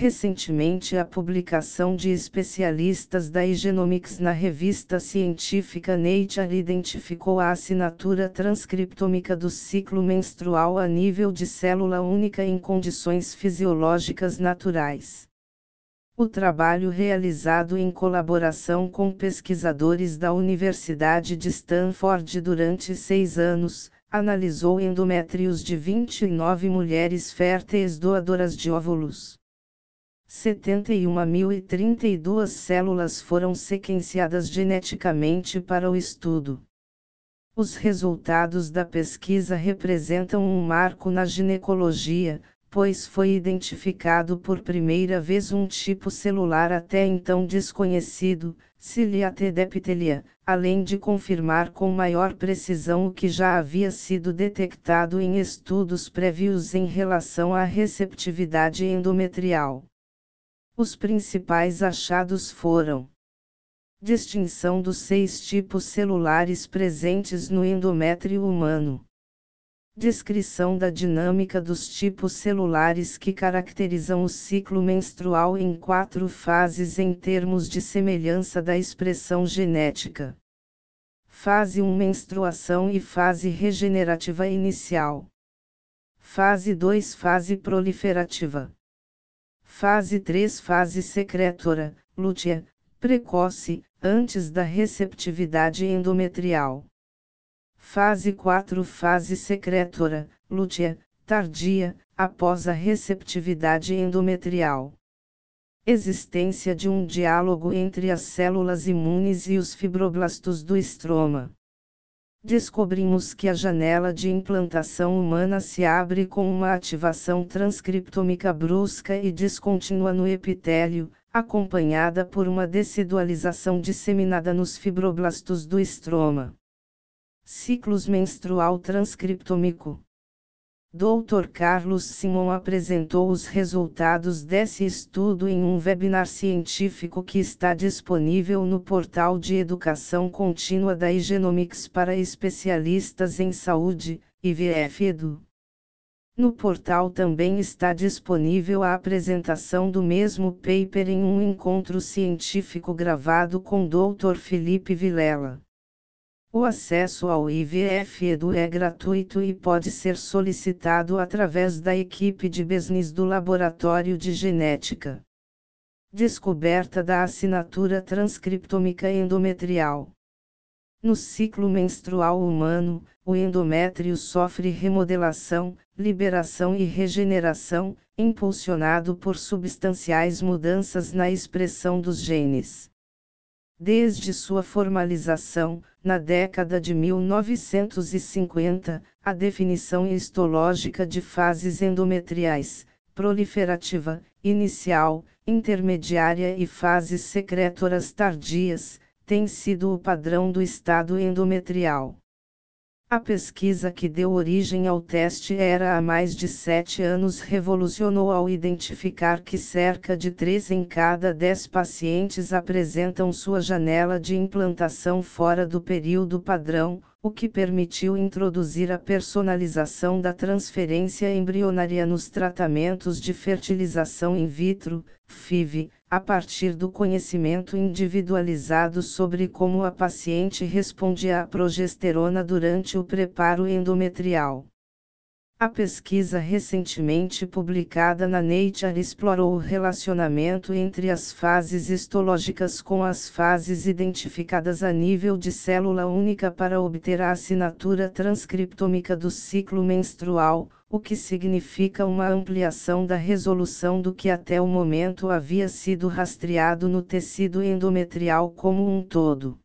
Recentemente, a publicação de especialistas da Igenomics na revista científica Nature identificou a assinatura transcriptômica do ciclo menstrual a nível de célula única em condições fisiológicas naturais. O trabalho realizado em colaboração com pesquisadores da Universidade de Stanford durante seis anos, analisou endométrios de 29 mulheres férteis doadoras de óvulos. 71.032 células foram sequenciadas geneticamente para o estudo. Os resultados da pesquisa representam um marco na ginecologia, pois foi identificado por primeira vez um tipo celular até então desconhecido, Ciliate epitelia, além de confirmar com maior precisão o que já havia sido detectado em estudos prévios em relação à receptividade endometrial. Os principais achados foram: distinção dos seis tipos celulares presentes no endométrio humano. Descrição da dinâmica dos tipos celulares que caracterizam o ciclo menstrual em quatro fases em termos de semelhança da expressão genética. Fase 1 Menstruação e fase regenerativa inicial. Fase 2 Fase proliferativa. Fase 3 Fase secretora, lútea, precoce, antes da receptividade endometrial. Fase 4 Fase secretora, lútea, tardia, após a receptividade endometrial. Existência de um diálogo entre as células imunes e os fibroblastos do estroma descobrimos que a janela de implantação humana se abre com uma ativação transcriptômica brusca e descontínua no epitélio, acompanhada por uma decidualização disseminada nos fibroblastos do estroma. Ciclos menstrual transcriptômico Dr. Carlos Simon apresentou os resultados desse estudo em um webinar científico que está disponível no portal de educação contínua da Igenomics para especialistas em saúde, IVF Edu. No portal também está disponível a apresentação do mesmo paper em um encontro científico gravado com Dr. Felipe Vilela. O acesso ao IVF Edu é gratuito e pode ser solicitado através da equipe de business do Laboratório de Genética. Descoberta da assinatura transcriptômica endometrial. No ciclo menstrual humano, o endométrio sofre remodelação, liberação e regeneração, impulsionado por substanciais mudanças na expressão dos genes. Desde sua formalização, na década de 1950, a definição histológica de fases endometriais, proliferativa, inicial, intermediária e fases secretoras tardias, tem sido o padrão do estado endometrial. A pesquisa que deu origem ao teste era há mais de sete anos revolucionou ao identificar que cerca de 3 em cada 10 pacientes apresentam sua janela de implantação fora do período padrão, o que permitiu introduzir a personalização da transferência embrionária nos tratamentos de fertilização in vitro, FIV, a partir do conhecimento individualizado sobre como a paciente respondia à progesterona durante o preparo endometrial. A pesquisa recentemente publicada na Nature explorou o relacionamento entre as fases histológicas com as fases identificadas a nível de célula única para obter a assinatura transcriptômica do ciclo menstrual, o que significa uma ampliação da resolução do que até o momento havia sido rastreado no tecido endometrial como um todo.